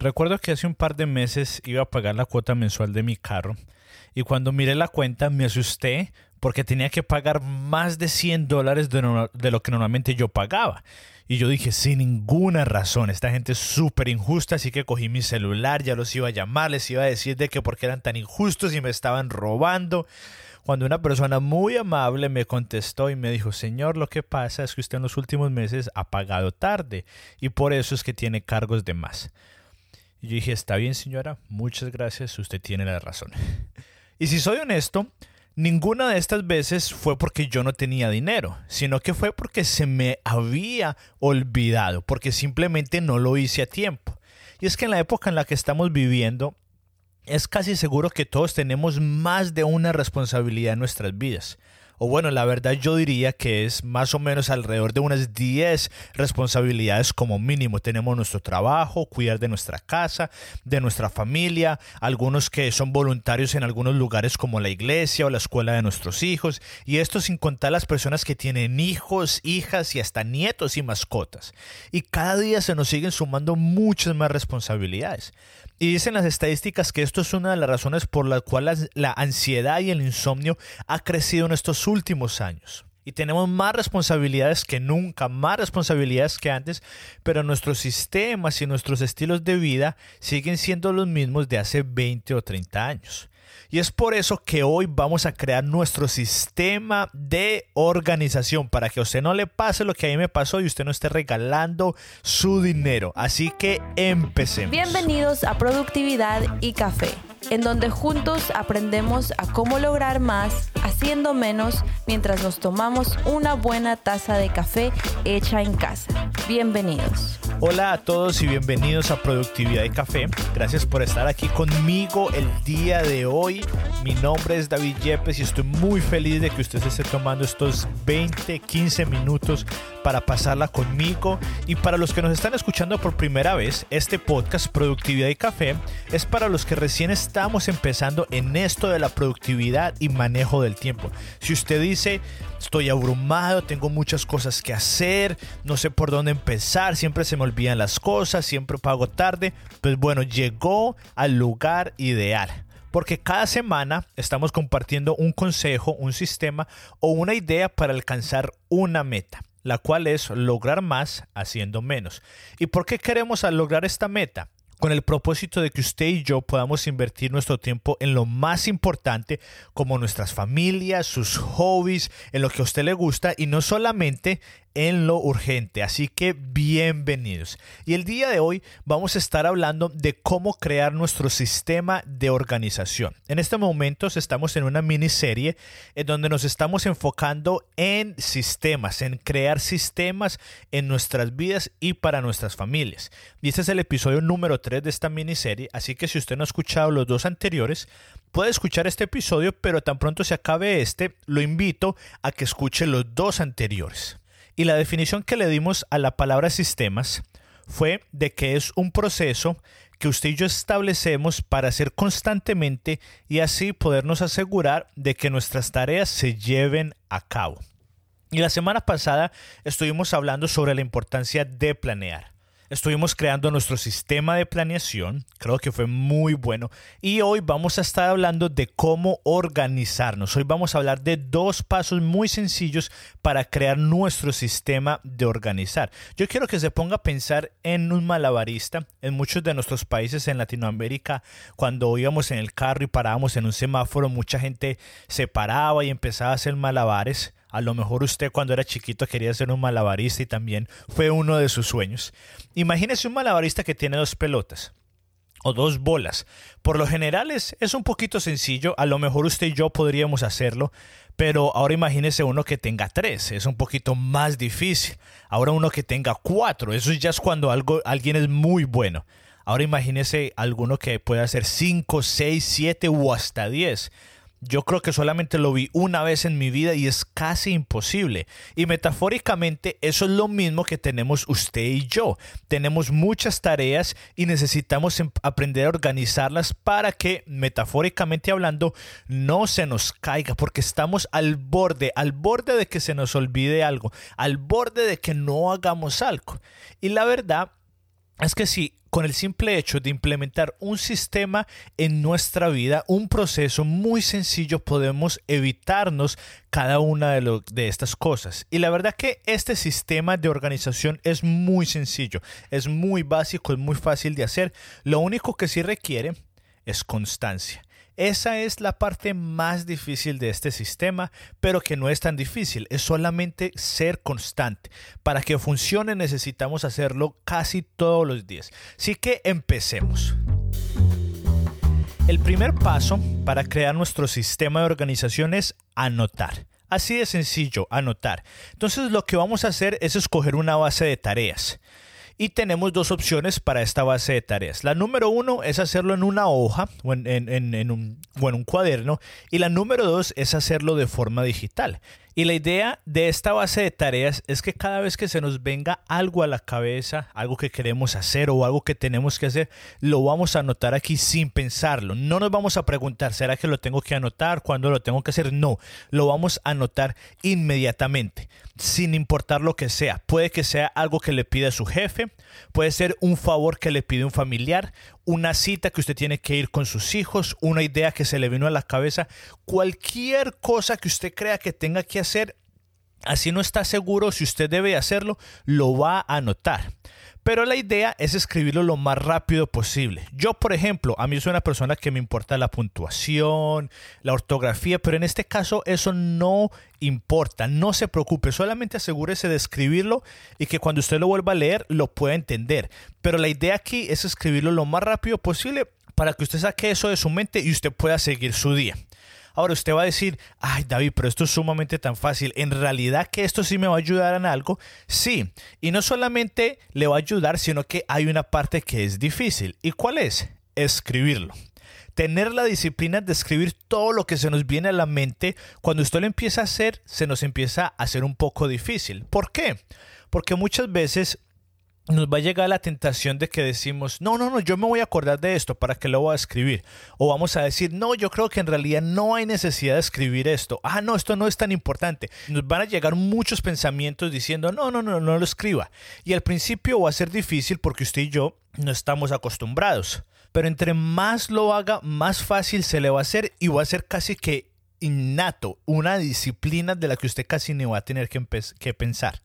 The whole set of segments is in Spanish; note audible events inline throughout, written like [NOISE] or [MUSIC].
Recuerdo que hace un par de meses iba a pagar la cuota mensual de mi carro y cuando miré la cuenta me asusté porque tenía que pagar más de 100 dólares de, lo que normalmente yo pagaba. Y yo dije, sin ninguna razón, esta gente es súper injusta, así que cogí mi celular, ya los iba a llamar, les iba a decir de que porque eran tan injustos y me estaban robando. Cuando una persona muy amable me contestó y me dijo, Señor, lo que pasa es que usted en los últimos meses ha pagado tarde y por eso es que tiene cargos de más. Y yo dije, está bien señora, muchas gracias, usted tiene la razón. y si soy honesto, ninguna de estas veces fue porque yo no tenía dinero, sino que fue porque se me había olvidado, porque simplemente no lo hice a tiempo. Y es que en la época en la que estamos viviendo, es casi seguro que todos tenemos más de una responsabilidad en nuestras vidas o bueno, la verdad yo diría que es más o menos alrededor de unas 10 responsabilidades como mínimo. Tenemos nuestro trabajo, cuidar de nuestra casa, de nuestra familia, algunos que son voluntarios en algunos lugares como la iglesia o la escuela de nuestros hijos, y esto sin contar las personas que tienen hijos, hijas y hasta nietos y mascotas. Y cada día se nos siguen sumando muchas más responsabilidades. Y dicen las estadísticas que esto es una de las razones por las cuales la ansiedad y el insomnio ha crecido en estos últimos años. Y tenemos más responsabilidades que nunca, más responsabilidades que antes, pero nuestros sistemas y nuestros estilos de vida siguen siendo los mismos de hace 20 o 30 años. Y es por eso que hoy vamos a crear nuestro sistema de organización para que a usted no le pase lo que a mí me pasó y usted no esté regalando su dinero. Así que empecemos. Bienvenidos a Productividad y Café, en donde juntos aprendemos a cómo lograr más haciendo menos mientras nos tomamos una buena taza de café hecha en casa. Bienvenidos. Hola a todos y bienvenidos a Productividad y Café. Gracias por estar aquí conmigo el día de hoy. Mi nombre es David Yepes y estoy muy feliz de que usted esté tomando estos 20, 15 minutos para pasarla conmigo. Y para los que nos están escuchando por primera vez, este podcast Productividad y Café es para los que recién estamos empezando en esto de la productividad y manejo del tiempo. Si usted dice, estoy abrumado, tengo muchas cosas que hacer, no sé por dónde empezar, siempre se me olvidan las cosas, siempre pago tarde, pues bueno, llegó al lugar ideal. Porque cada semana estamos compartiendo un consejo, un sistema o una idea para alcanzar una meta, la cual es lograr más haciendo menos. ¿Y por qué queremos lograr esta meta? Con el propósito de que usted y yo podamos invertir nuestro tiempo en lo más importante, como nuestras familias, sus hobbies, en lo que a usted le gusta y no solamente en lo urgente. Así que bienvenidos. Y el día de hoy vamos a estar hablando de cómo crear nuestro sistema de organización. En este momento estamos en una miniserie en donde nos estamos enfocando en sistemas, en crear sistemas en nuestras vidas y para nuestras familias. Y este es el episodio número 3 de esta miniserie, así que si usted no ha escuchado los dos anteriores, puede escuchar este episodio, pero tan pronto se acabe este, lo invito a que escuche los dos anteriores. Y la definición que le dimos a la palabra sistemas fue de que es un proceso que usted y yo establecemos para hacer constantemente y así podernos asegurar de que nuestras tareas se lleven a cabo. Y la semana pasada estuvimos hablando sobre la importancia de planear estuvimos creando nuestro sistema de planeación, creo que fue muy bueno, y hoy vamos a estar hablando de cómo organizarnos. Hoy vamos a hablar de dos pasos muy sencillos para crear nuestro sistema de organizar. Yo quiero que se ponga a pensar en un malabarista. En muchos de nuestros países en Latinoamérica, cuando íbamos en el carro y parábamos en un semáforo, mucha gente se paraba y empezaba a hacer malabares. A lo mejor usted cuando era chiquito quería ser un malabarista y también fue uno de sus sueños. Imagínese un malabarista que tiene dos pelotas o dos bolas. Por lo general es, un poquito sencillo, a lo mejor usted y yo podríamos hacerlo, pero ahora imagínese uno que tenga tres, es un poquito más difícil. Ahora uno que tenga cuatro, eso ya es cuando algo, alguien es muy bueno. Ahora imagínese alguno que pueda hacer cinco, seis, siete o hasta diez. Yo creo que solamente lo vi una vez en mi vida y es casi imposible. Y metafóricamente eso es lo mismo que tenemos usted y yo. Tenemos muchas tareas y necesitamos em, aprender a organizarlas para que, metafóricamente hablando, no se nos caiga, porque estamos al borde, al borde de que se nos olvide algo, al borde de que no hagamos algo. Y la verdad es que si con el simple hecho de implementar un sistema en nuestra vida, un proceso muy sencillo, podemos evitarnos cada una de, estas cosas. Y la verdad que este sistema de organización es muy sencillo, es muy básico, es muy fácil de hacer. Lo único que sí requiere es constancia. Esa es la parte más difícil de este sistema, pero que no es tan difícil, es solamente ser constante. Para que funcione necesitamos hacerlo casi todos los días. Así que empecemos. El primer paso para crear nuestro sistema de organización es anotar. Así de sencillo, anotar. Entonces lo que vamos a hacer es escoger una base de tareas y tenemos dos opciones para esta base de tareas. La número uno es hacerlo en una hoja o en, un, un cuaderno y la número dos es hacerlo de forma digital. Y la idea de esta base de tareas es que cada vez que se nos venga algo a la cabeza, algo que queremos hacer o algo que tenemos que hacer, lo vamos a anotar aquí sin pensarlo. No nos vamos a preguntar, ¿será que lo tengo que anotar? ¿Cuándo lo tengo que hacer? No, lo vamos a anotar inmediatamente, sin importar lo que sea. Puede que sea algo que le pide su jefe, puede ser un favor que le pide un familiar, una cita que usted tiene que ir con sus hijos, una idea que se le vino a la cabeza, cualquier cosa que usted crea que tenga que hacer, así no está seguro si usted debe hacerlo, lo va a anotar. Pero la idea es escribirlo lo más rápido posible. Yo, por ejemplo, a mí soy una persona que me importa la puntuación, la ortografía, pero en este caso eso no importa. No se preocupe, solamente asegúrese de escribirlo y que cuando usted lo vuelva a leer lo pueda entender. Pero la idea aquí es escribirlo lo más rápido posible para que usted saque eso de su mente y usted pueda seguir su día. Ahora usted va a decir, ay David, pero esto es sumamente tan fácil. En realidad que esto sí me va a ayudar en algo. Sí, y no solamente le va a ayudar, sino que hay una parte que es difícil. ¿Y cuál es? Escribirlo. Tener la disciplina de escribir todo lo que se nos viene a la mente, cuando usted lo empieza a hacer, se nos empieza a hacer un poco difícil. ¿Por qué? Porque muchas veces nos va a llegar la tentación de que decimos, no, no, no, yo me voy a acordar de esto, ¿para que lo voy a escribir? O vamos a decir, no, yo creo que en realidad no hay necesidad de escribir esto. Ah, no, esto no es tan importante. Nos van a llegar muchos pensamientos diciendo, no, no, no, no lo escriba. Y al principio va a ser difícil porque usted y yo no estamos acostumbrados. Pero entre más lo haga, más fácil se le va a hacer y va a ser casi que innato, una disciplina de la que usted casi ni va a tener que, que pensar.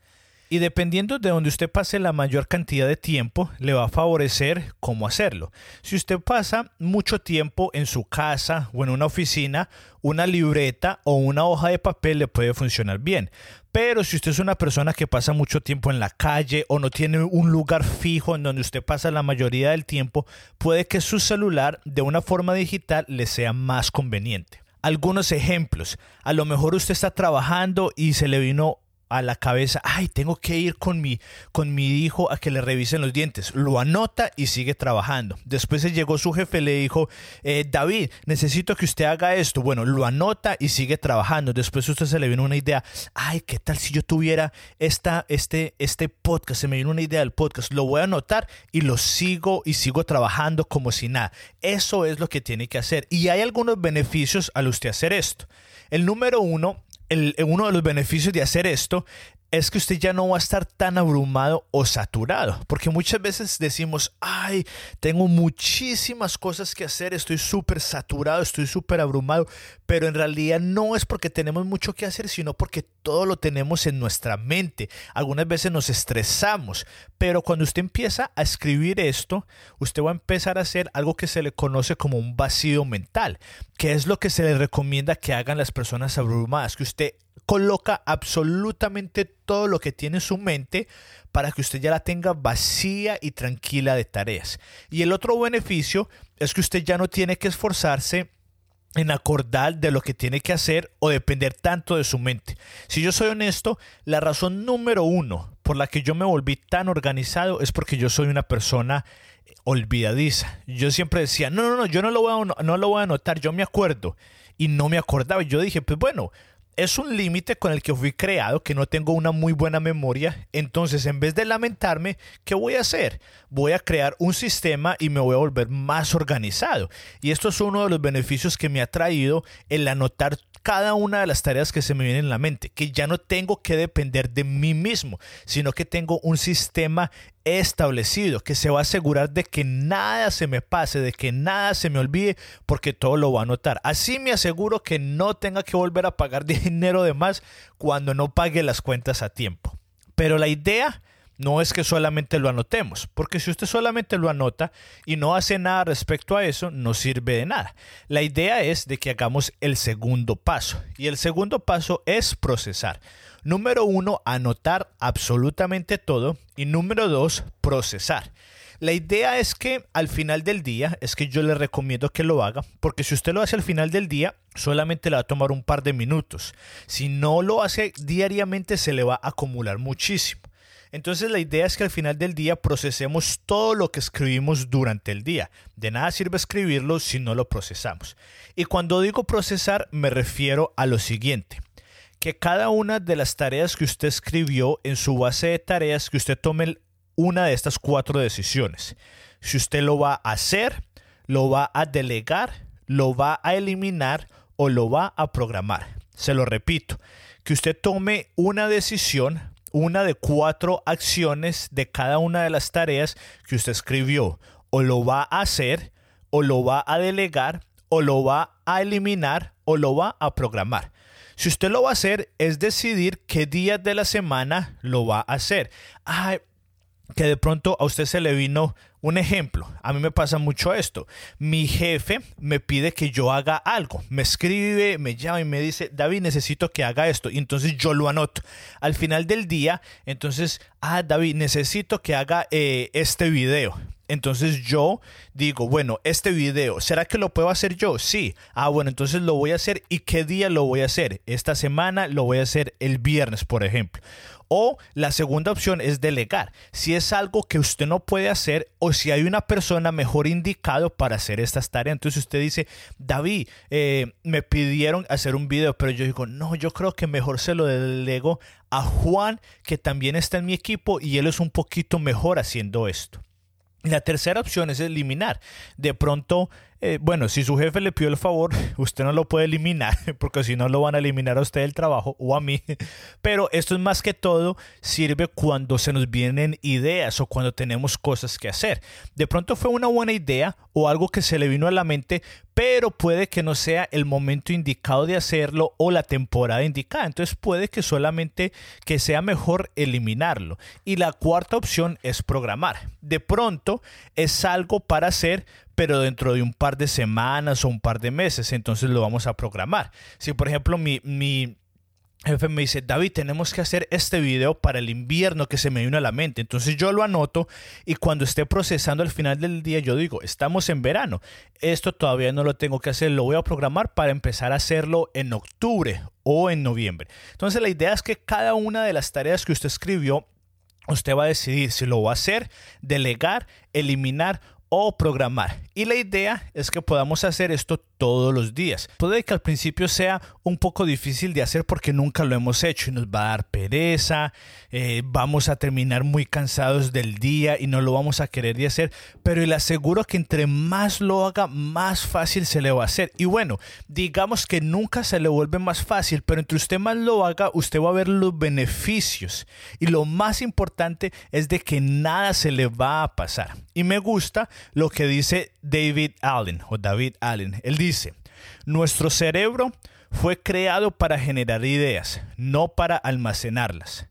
Y dependiendo de donde usted pase la mayor cantidad de tiempo, le va a favorecer cómo hacerlo. Si usted pasa mucho tiempo en su casa o en una oficina, una libreta o una hoja de papel le puede funcionar bien. Pero si usted es una persona que pasa mucho tiempo en la calle o no tiene un lugar fijo en donde usted pasa la mayoría del tiempo, puede que su celular de una forma digital le sea más conveniente algunos ejemplos. A lo mejor usted está trabajando y se le vino a la cabeza, ay, tengo que ir con mi, con mi hijo a que le revisen los dientes. Lo anota y sigue trabajando. Después se llegó su jefe, le dijo, eh, David, necesito que usted haga esto. Bueno, lo anota y sigue trabajando. Después usted se le vino una idea, ay, ¿qué tal si yo tuviera esta, este, este podcast? Se me vino una idea del podcast. Lo voy a anotar y lo sigo y sigo trabajando como si nada. Eso es lo que tiene que hacer. Y hay algunos beneficios al usted hacer esto. El número uno uno de los beneficios de hacer esto es que usted ya no va a estar tan abrumado o saturado, porque muchas veces decimos, ay, tengo muchísimas cosas que hacer, estoy súper saturado, estoy súper abrumado, pero en realidad no es porque tenemos mucho que hacer, sino porque todo lo tenemos en nuestra mente. Algunas veces nos estresamos, pero cuando usted empieza a escribir esto, usted va a empezar a hacer algo que se le conoce como un vacío mental, que es lo que se le recomienda que hagan las personas abrumadas, que usted coloca absolutamente todo lo que tiene en su mente para que usted ya la tenga vacía y tranquila de tareas. Y el otro beneficio es que usted ya no tiene que esforzarse en acordar de lo que tiene que hacer o depender tanto de su mente. Si yo soy honesto, la razón número uno por la que yo me volví tan organizado es porque yo soy una persona olvidadiza. Yo siempre decía, no, no, no, yo no lo voy a, no lo voy a anotar, yo me acuerdo. Y no me acordaba. Yo dije, pues bueno, es un límite con el que fui creado, que no tengo una muy buena memoria. Entonces, en vez de lamentarme, ¿qué voy a hacer? Voy a crear un sistema y me voy a volver más organizado. Y esto es uno de los beneficios que me ha traído el anotar cada una de las tareas que se me vienen en la mente, que ya no tengo que depender de mí mismo, sino que tengo un sistema establecido, que se va a asegurar de que nada se me pase, de que nada se me olvide, porque todo lo va a anotar. Así me aseguro que no tenga que volver a pagar [LAUGHS] dinero de más cuando no pague las cuentas a tiempo. Pero la idea no es que solamente lo anotemos, porque si usted solamente lo anota y no hace nada respecto a eso, no sirve de nada. La idea es de que hagamos el segundo paso, y el segundo paso es procesar. Número uno, anotar absolutamente todo, y número dos, procesar. La idea es que al final del día, es que yo le recomiendo que lo haga, porque si usted lo hace al final del día, solamente le va a tomar un par de minutos. Si no lo hace diariamente, se le va a acumular muchísimo. Entonces la idea es que al final del día procesemos todo lo que escribimos durante el día. De nada sirve escribirlo si no lo procesamos. Y cuando digo procesar me refiero a lo siguiente. Que cada una de las tareas que usted escribió en su base de tareas, que usted tome una de estas cuatro decisiones. Si usted lo va a hacer, lo va a delegar, lo va a eliminar o lo va a programar. Se lo repito, que usted tome una decisión una de cuatro acciones de cada una de las tareas que usted escribió. O lo va a hacer, o lo va a delegar, o lo va a eliminar, o lo va a programar. Si usted lo va a hacer, es decidir qué días de la semana lo va a hacer. Ay, que de pronto a usted se le vino un ejemplo, a mí me pasa mucho esto. Mi jefe me pide que yo haga algo. Me escribe, me llama y me dice, David, necesito que haga esto. Y entonces yo lo anoto. Al final del día, entonces, ah, David, necesito que haga eh, este video. Entonces yo digo, bueno, este video, ¿será que lo puedo hacer yo? Sí. Ah, bueno, entonces lo voy a hacer. ¿Y qué día lo voy a hacer? Esta semana lo voy a hacer el viernes, por ejemplo. O la segunda opción es delegar. Si es algo que usted no puede hacer o si hay una persona mejor indicado para hacer estas tareas. Entonces usted dice, David, eh, me pidieron hacer un video, pero yo digo, no, yo creo que mejor se lo delego a Juan, que también está en mi equipo y él es un poquito mejor haciendo esto. La tercera opción es eliminar. De pronto eh, bueno, si su jefe le pidió el favor, [LAUGHS] usted no lo puede eliminar, [LAUGHS] porque si no lo van a eliminar a usted el trabajo o a mí. [LAUGHS] Pero esto es más que todo, sirve cuando se nos vienen ideas o cuando tenemos cosas que hacer. De pronto fue una buena idea o algo que se le vino a la mente, pero puede que no sea el momento indicado de hacerlo o la temporada indicada. Entonces puede que solamente que sea mejor eliminarlo. Y la cuarta opción es programar. De pronto es algo para hacer, pero dentro de un par de semanas o un par de meses, entonces lo vamos a programar. Si por ejemplo mi, mi jefe me dice, David, tenemos que hacer este video para el invierno que se me vino a la mente. Entonces yo lo anoto y cuando esté procesando al final del día yo digo, estamos en verano. Esto todavía no lo tengo que hacer, lo voy a programar para empezar a hacerlo en octubre o en noviembre. Entonces la idea es que cada una de las tareas que usted escribió, usted va a decidir si lo va a hacer, delegar, eliminar o programar. Y la idea es que podamos hacer esto todos los días. Puede que al principio sea un poco difícil de hacer porque nunca lo hemos hecho y nos va a dar pereza, eh, vamos a terminar muy cansados del día y no lo vamos a querer de hacer, pero le aseguro que entre más lo haga, más fácil se le va a hacer. Y bueno, digamos que nunca se le vuelve más fácil, pero entre usted más lo haga, usted va a ver los beneficios. Y lo más importante es de que nada se le va a pasar. Y me gusta lo que dice David Allen o David Allen. Él dice, nuestro cerebro fue creado para generar ideas, no para almacenarlas.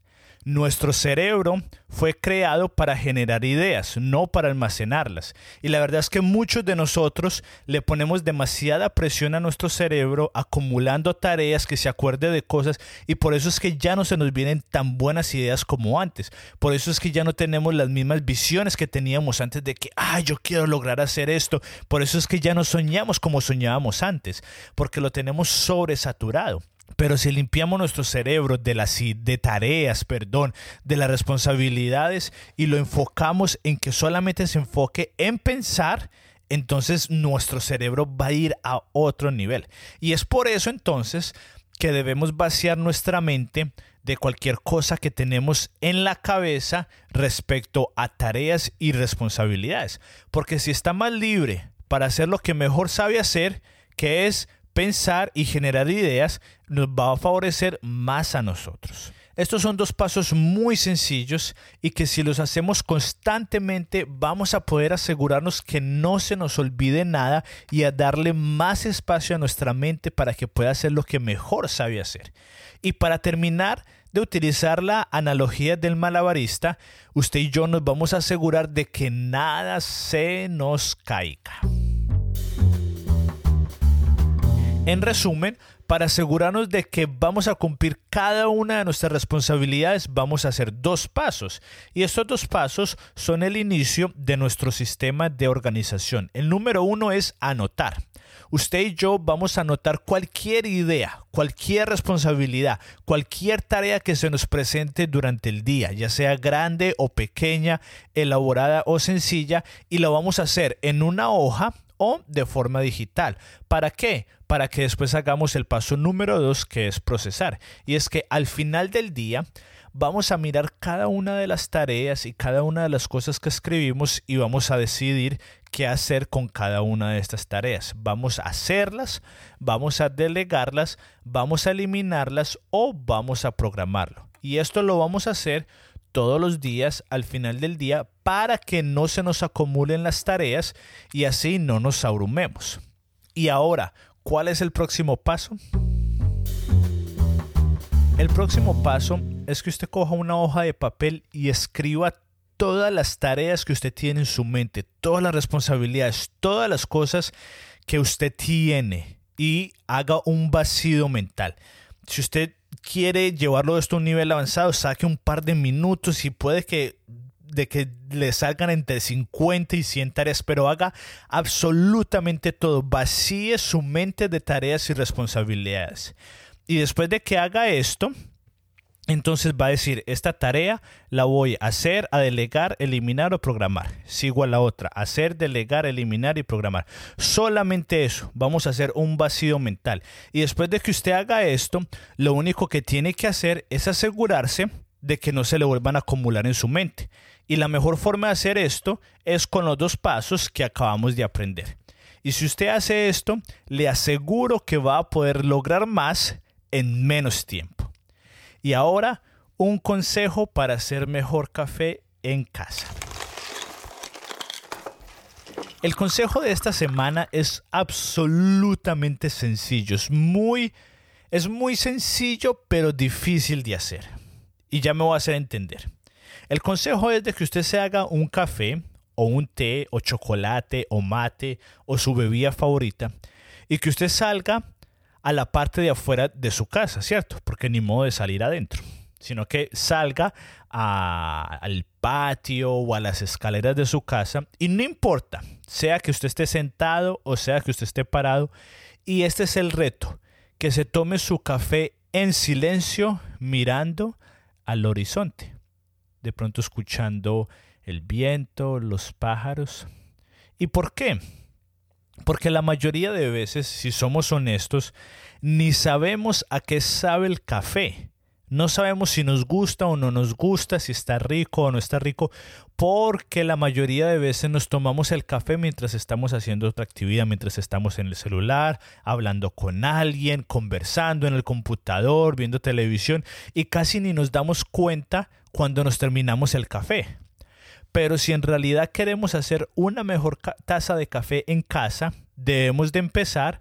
Nuestro cerebro fue creado para generar ideas, no para almacenarlas. Y la verdad es que muchos de nosotros le ponemos demasiada presión a nuestro cerebro, acumulando tareas que se acuerde de cosas, y por eso es que ya no se nos vienen tan buenas ideas como antes. Por eso es que ya no tenemos las mismas visiones que teníamos antes de que, ah, yo quiero lograr hacer esto. Por eso es que ya no soñamos como soñábamos antes, porque lo tenemos sobresaturado. Pero si limpiamos nuestro cerebro de las de tareas, perdón, de las responsabilidades y lo enfocamos en que solamente se enfoque en pensar, entonces nuestro cerebro va a ir a otro nivel. Y es por eso entonces que debemos vaciar nuestra mente de cualquier cosa que tenemos en la cabeza respecto a tareas y responsabilidades. Porque si está más libre para hacer lo que mejor sabe hacer, que es pensar y generar ideas nos va a favorecer más a nosotros. Estos son dos pasos muy sencillos y que si los hacemos constantemente vamos a poder asegurarnos que no se nos olvide nada y a darle más espacio a nuestra mente para que pueda hacer lo que mejor sabe hacer. Y para terminar de utilizar la analogía del malabarista, usted y yo nos vamos a asegurar de que nada se nos caiga. En resumen, para asegurarnos de que vamos a cumplir cada una de nuestras responsabilidades, vamos a hacer dos pasos. Y estos dos pasos son el inicio de nuestro sistema de organización. El número uno es anotar. Usted y yo vamos a anotar cualquier idea, cualquier responsabilidad, cualquier tarea que se nos presente durante el día, ya sea grande o pequeña, elaborada o sencilla, y lo vamos a hacer en una hoja o de forma digital. ¿Para qué? Para que después hagamos el paso número dos, que es procesar. Y es que al final del día vamos a mirar cada una de las tareas y cada una de las cosas que escribimos y vamos a decidir qué hacer con cada una de estas tareas. Vamos a hacerlas, vamos a delegarlas, vamos a eliminarlas o vamos a programarlo. Y esto lo vamos a hacer todos los días al final del día para que no se nos acumulen las tareas y así no nos abrumemos. Y ahora, ¿cuál es el próximo paso? El próximo paso es que usted coja una hoja de papel y escriba todas las tareas que usted tiene en su mente, todas las responsabilidades, todas las cosas que usted tiene y haga un vacío mental. Si usted quiere llevarlo esto a un nivel avanzado, saque un par de minutos y puede que de que le salgan entre 50 y 100 tareas, pero haga absolutamente todo, vacíe su mente de tareas y responsabilidades. Y después de que haga esto, entonces va a decir, esta tarea la voy a hacer, a delegar, eliminar o programar. Sigo a la otra, hacer, delegar, eliminar y programar. Solamente eso, vamos a hacer un vacío mental. Y después de que usted haga esto, lo único que tiene que hacer es asegurarse de que no se le vuelvan a acumular en su mente. Y la mejor forma de hacer esto es con los dos pasos que acabamos de aprender. Y si usted hace esto, le aseguro que va a poder lograr más en menos tiempo. Y ahora, un consejo para hacer mejor café en casa. El consejo de esta semana es absolutamente sencillo. Es muy, es muy sencillo, pero difícil de hacer. Y ya me voy a hacer entender. El consejo es de que usted se haga un café o un té o chocolate o mate o su bebida favorita y que usted salga a la parte de afuera de su casa, ¿cierto? Porque ni modo de salir adentro, sino que salga al patio o a las escaleras de su casa y no importa, sea que usted esté sentado o sea que usted esté parado, y este es el reto, que se tome su café en silencio mirando al horizonte, de pronto escuchando el viento, los pájaros. ¿Y por qué? Porque la mayoría de veces, si somos honestos, ni sabemos a qué sabe el café. No sabemos si nos gusta o no nos gusta, si está rico o no está rico, porque la mayoría de veces nos tomamos el café mientras estamos haciendo otra actividad, mientras estamos en el celular, hablando con alguien, conversando en el computador, viendo televisión y casi ni nos damos cuenta cuando nos terminamos el café. Pero si en realidad queremos hacer una mejor taza de café en casa, debemos de empezar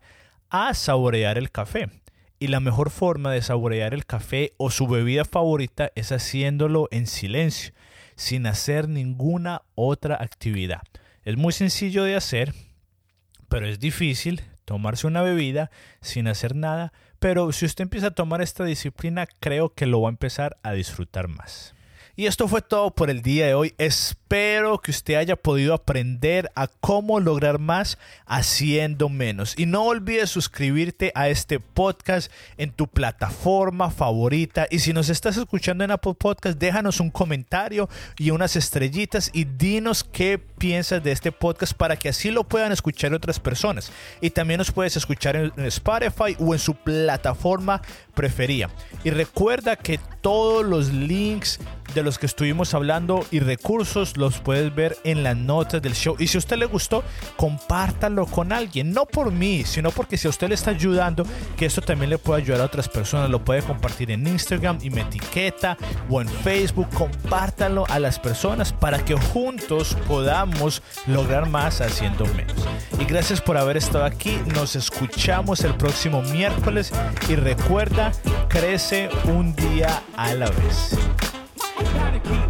a saborear el café. Y la mejor forma de saborear el café o su bebida favorita es haciéndolo en silencio, sin hacer ninguna otra actividad. Es muy sencillo de hacer, pero es difícil tomarse una bebida sin hacer nada, pero si usted empieza a tomar esta disciplina, creo que lo va a empezar a disfrutar más. Y esto fue todo por el día de hoy. Espero que usted haya podido aprender a cómo lograr más haciendo menos. Y no olvides suscribirte a este podcast en tu plataforma favorita. Y si nos estás escuchando en Apple Podcast, déjanos un comentario y unas estrellitas y dinos qué piensas de este podcast para que así lo puedan escuchar otras personas. Y también nos puedes escuchar en Spotify o en su plataforma preferida. Y recuerda que todos los links de los que estuvimos hablando y recursos los puedes ver en las notas del show. Y si a usted le gustó, compártalo con alguien. No por mí, sino porque si a usted le está ayudando, que esto también le puede ayudar a otras personas. Lo puede compartir en Instagram y me etiqueta o en Facebook. Compártalo a las personas para que juntos podamos lograr más haciendo menos. Y gracias por haber estado aquí. Nos escuchamos el próximo miércoles. Y recuerda, crece un día a la vez. Gotta keep